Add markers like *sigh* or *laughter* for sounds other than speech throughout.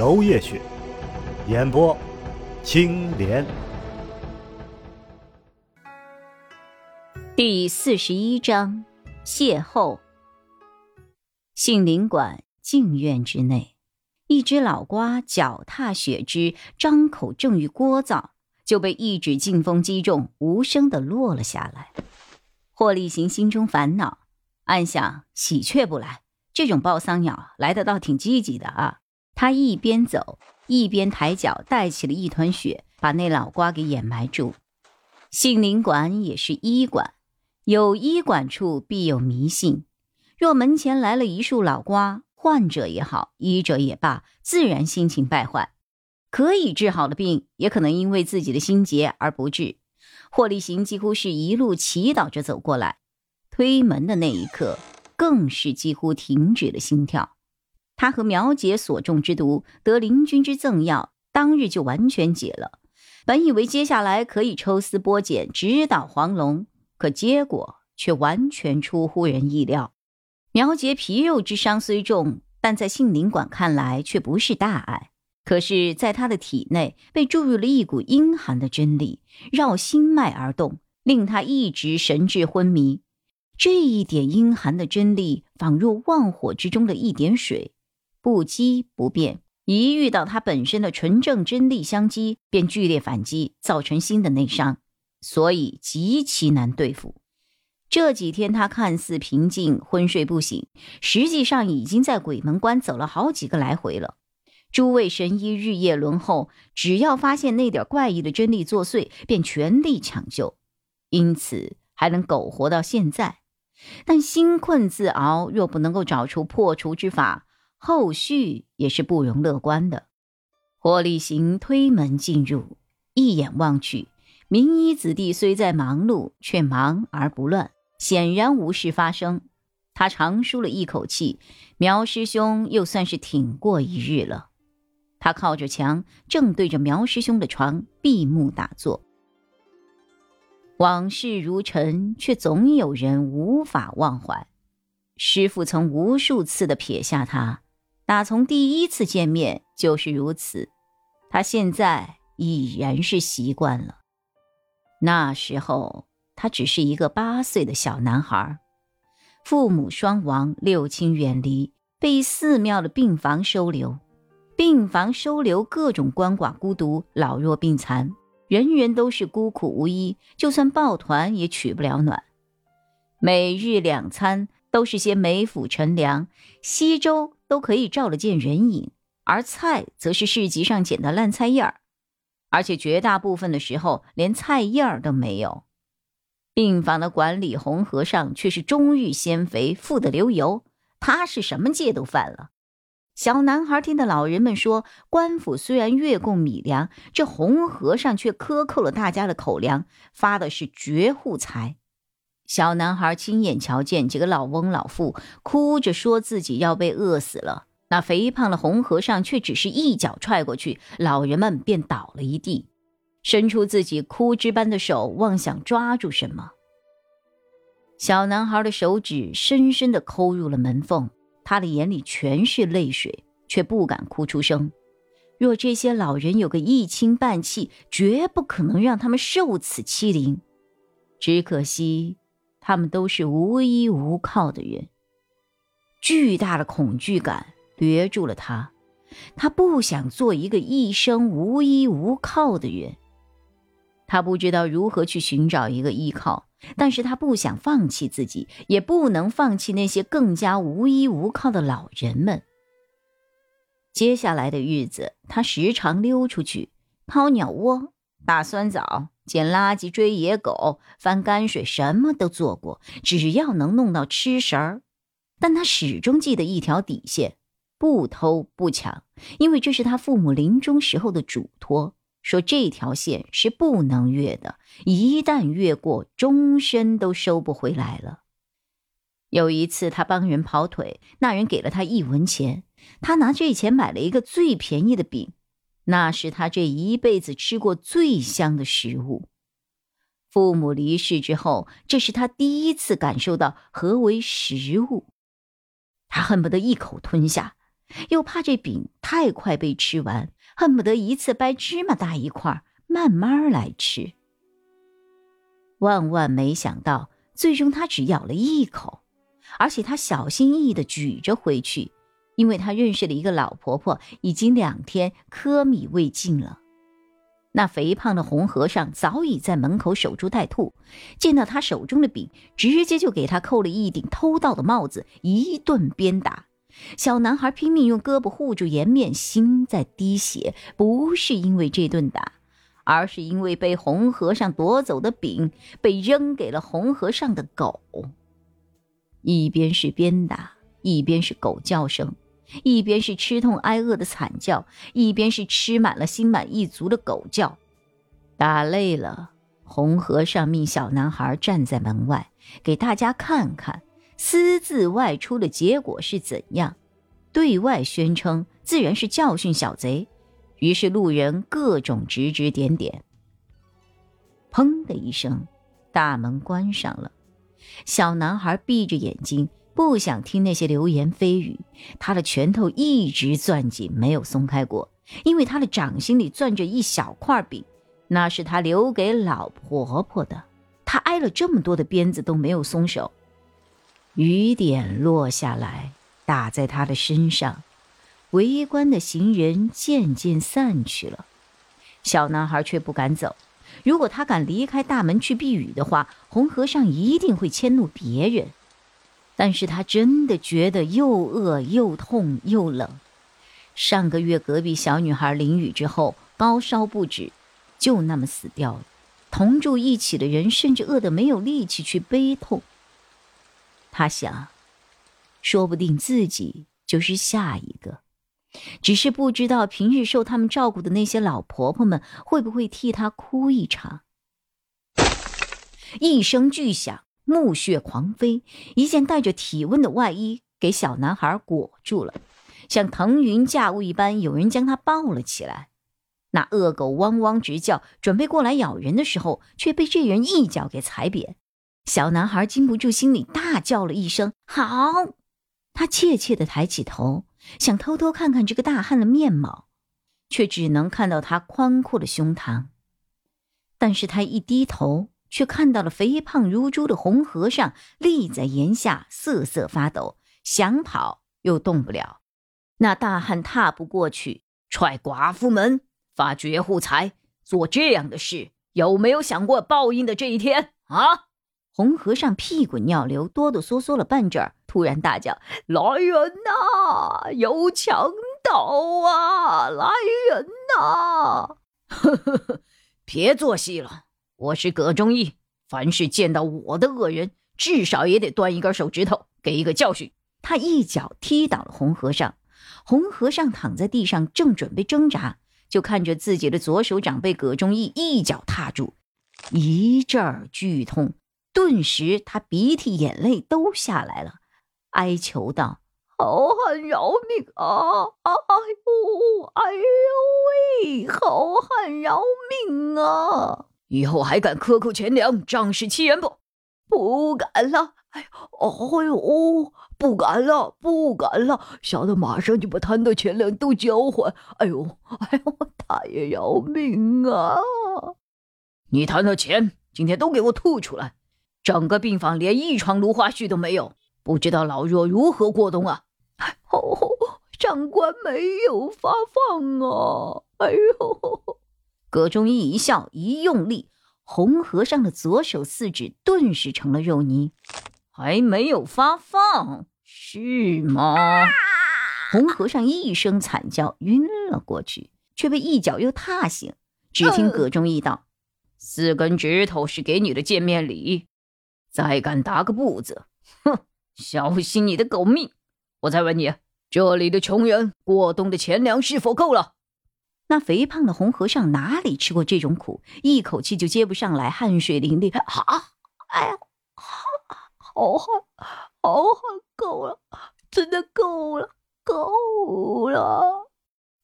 楼夜雪，演播青莲。第四十一章邂逅。杏林馆静院之内，一只老瓜脚踏雪枝，张口正欲聒噪。就被一指劲风击中，无声的落了下来。霍立行心中烦恼，暗想：喜鹊不来，这种报丧鸟来的倒挺积极的啊！他一边走，一边抬脚带起了一团雪，把那老瓜给掩埋住。杏林馆也是医馆，有医馆处必有迷信。若门前来了一束老瓜，患者也好，医者也罢，自然心情败坏。可以治好的病，也可能因为自己的心结而不治。霍立行几乎是一路祈祷着走过来，推门的那一刻，更是几乎停止了心跳。他和苗姐所中之毒，得灵君之赠药，当日就完全解了。本以为接下来可以抽丝剥茧，直捣黄龙，可结果却完全出乎人意料。苗杰皮肉之伤虽重，但在杏林馆看来却不是大碍。可是，在他的体内被注入了一股阴寒的真力，绕心脉而动，令他一直神志昏迷。这一点阴寒的真力，仿若旺火之中的一点水，不激不变。一遇到他本身的纯正真力相击，便剧烈反击，造成新的内伤，所以极其难对付。这几天他看似平静，昏睡不醒，实际上已经在鬼门关走了好几个来回了。诸位神医日夜轮候，只要发现那点怪异的真力作祟，便全力抢救，因此还能苟活到现在。但心困自熬，若不能够找出破除之法，后续也是不容乐观的。霍立行推门进入，一眼望去，名医子弟虽在忙碌，却忙而不乱，显然无事发生。他长舒了一口气，苗师兄又算是挺过一日了。他靠着墙，正对着苗师兄的床闭目打坐。往事如尘，却总有人无法忘怀。师傅曾无数次的撇下他，打从第一次见面就是如此。他现在已然是习惯了。那时候他只是一个八岁的小男孩，父母双亡，六亲远离，被寺庙的病房收留。病房收留各种鳏寡孤独、老弱病残，人人都是孤苦无依，就算抱团也取不了暖。每日两餐都是些梅腐陈粮，稀粥都可以照了见人影，而菜则是市集上捡的烂菜叶儿，而且绝大部分的时候连菜叶儿都没有。病房的管理红和尚却是中日鲜肥，富得流油，他是什么戒都犯了。小男孩听的老人们说，官府虽然月供米粮，这红和尚却克扣了大家的口粮，发的是绝户财。小男孩亲眼瞧见几个老翁老妇哭着说自己要被饿死了，那肥胖的红和尚却只是一脚踹过去，老人们便倒了一地，伸出自己枯枝般的手，妄想抓住什么。小男孩的手指深深地抠入了门缝。他的眼里全是泪水，却不敢哭出声。若这些老人有个一亲半气，绝不可能让他们受此欺凌。只可惜，他们都是无依无靠的人。巨大的恐惧感掠住了他，他不想做一个一生无依无靠的人。他不知道如何去寻找一个依靠。但是他不想放弃自己，也不能放弃那些更加无依无靠的老人们。接下来的日子，他时常溜出去掏鸟窝、打酸枣、捡垃圾、追野狗、翻泔水，什么都做过，只要能弄到吃食儿。但他始终记得一条底线：不偷不抢，因为这是他父母临终时候的嘱托，说这条线是不能越的，一旦越过，终身都收不回来了。有一次，他帮人跑腿，那人给了他一文钱，他拿这钱买了一个最便宜的饼，那是他这一辈子吃过最香的食物。父母离世之后，这是他第一次感受到何为食物。他恨不得一口吞下，又怕这饼太快被吃完，恨不得一次掰芝麻大一块，慢慢来吃。万万没想到，最终他只咬了一口，而且他小心翼翼地举着回去，因为他认识了一个老婆婆，已经两天糠米未进了。那肥胖的红和尚早已在门口守株待兔，见到他手中的饼，直接就给他扣了一顶偷盗的帽子，一顿鞭打。小男孩拼命用胳膊护住颜面，心在滴血，不是因为这顿打，而是因为被红和尚夺走的饼被扔给了红和尚的狗。一边是鞭打，一边是狗叫声。一边是吃痛挨饿的惨叫，一边是吃满了心满意足的狗叫。打累了，红和尚命小男孩站在门外，给大家看看私自外出的结果是怎样。对外宣称自然是教训小贼，于是路人各种指指点点。砰的一声，大门关上了，小男孩闭着眼睛。不想听那些流言蜚语，他的拳头一直攥紧，没有松开过。因为他的掌心里攥着一小块饼，那是他留给老婆婆的。他挨了这么多的鞭子都没有松手。雨点落下来，打在他的身上。围观的行人渐渐散去了，小男孩却不敢走。如果他敢离开大门去避雨的话，红和尚一定会迁怒别人。但是他真的觉得又饿又痛又冷。上个月隔壁小女孩淋雨之后高烧不止，就那么死掉了。同住一起的人甚至饿得没有力气去悲痛。他想，说不定自己就是下一个，只是不知道平日受他们照顾的那些老婆婆们会不会替他哭一场。一声巨响。木屑狂飞，一件带着体温的外衣给小男孩裹住了，像腾云驾雾一般，有人将他抱了起来。那恶狗汪汪直叫，准备过来咬人的时候，却被这人一脚给踩扁。小男孩禁不住心里大叫了一声“好”，他怯怯地抬起头，想偷偷看看这个大汉的面貌，却只能看到他宽阔的胸膛。但是他一低头。却看到了肥胖如猪的红和尚立在檐下，瑟瑟发抖，想跑又动不了。那大汉踏步过去，踹寡妇门，发绝户财，做这样的事，有没有想过报应的这一天啊？红和尚屁滚尿流，哆哆嗦嗦了半阵儿，突然大叫：“来人呐！有强盗啊！来人呐！” *laughs* 呵呵呵，别做戏了。我是葛中义，凡是见到我的恶人，至少也得断一根手指头，给一个教训。他一脚踢倒了红和尚，红和尚躺在地上，正准备挣扎，就看着自己的左手掌被葛中义一脚踏住，一阵剧痛，顿时他鼻涕眼泪都下来了，哀求道：“好汉饶命啊！哎呦，哎呦喂，好汉饶命啊！”以后还敢克扣钱粮、仗势欺人不？不敢了！哎呦，哎呦，不敢了，不敢了！小的马上就把贪的钱粮都交还。哎呦，哎呦，大爷饶命啊！你贪的钱，今天都给我吐出来！整个病房连一床芦花絮都没有，不知道老弱如何过冬啊！哦，长官没有发放啊！哎呦！葛中义一笑，一用力，红和尚的左手四指顿时成了肉泥。还没有发放是吗？红和尚一声惨叫，晕了过去，却被一脚又踏醒。只听葛中义道：“四根指头是给你的见面礼，再敢打个不字，哼，小心你的狗命！我再问你，这里的穷人过冬的钱粮是否够了？那肥胖的红和尚哪里吃过这种苦，一口气就接不上来，汗水淋漓。啊，哎呀，好汗，好汗，够了，真的够了，够了。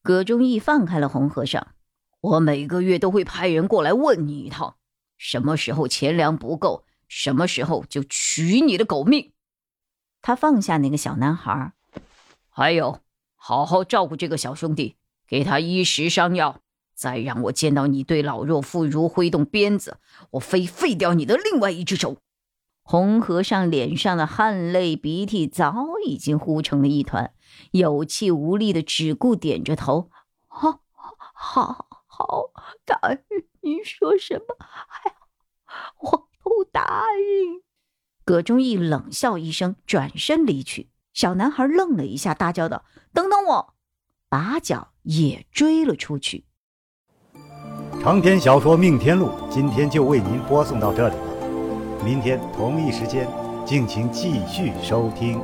葛忠义放开了红和尚，我每个月都会派人过来问你一趟，什么时候钱粮不够，什么时候就取你的狗命。他放下那个小男孩，还有，好好照顾这个小兄弟。给他衣食上药，再让我见到你对老弱妇孺挥动鞭子，我非废掉你的另外一只手！红和尚脸上的汗泪鼻涕早已经糊成了一团，有气无力的只顾点着头。好，好，好，答应！你说什么？哎，我不答应！葛忠义冷笑一声，转身离去。小男孩愣了一下，大叫道：“等等我！”把脚也追了出去。长篇小说《命天录》今天就为您播送到这里了，明天同一时间，敬请继续收听。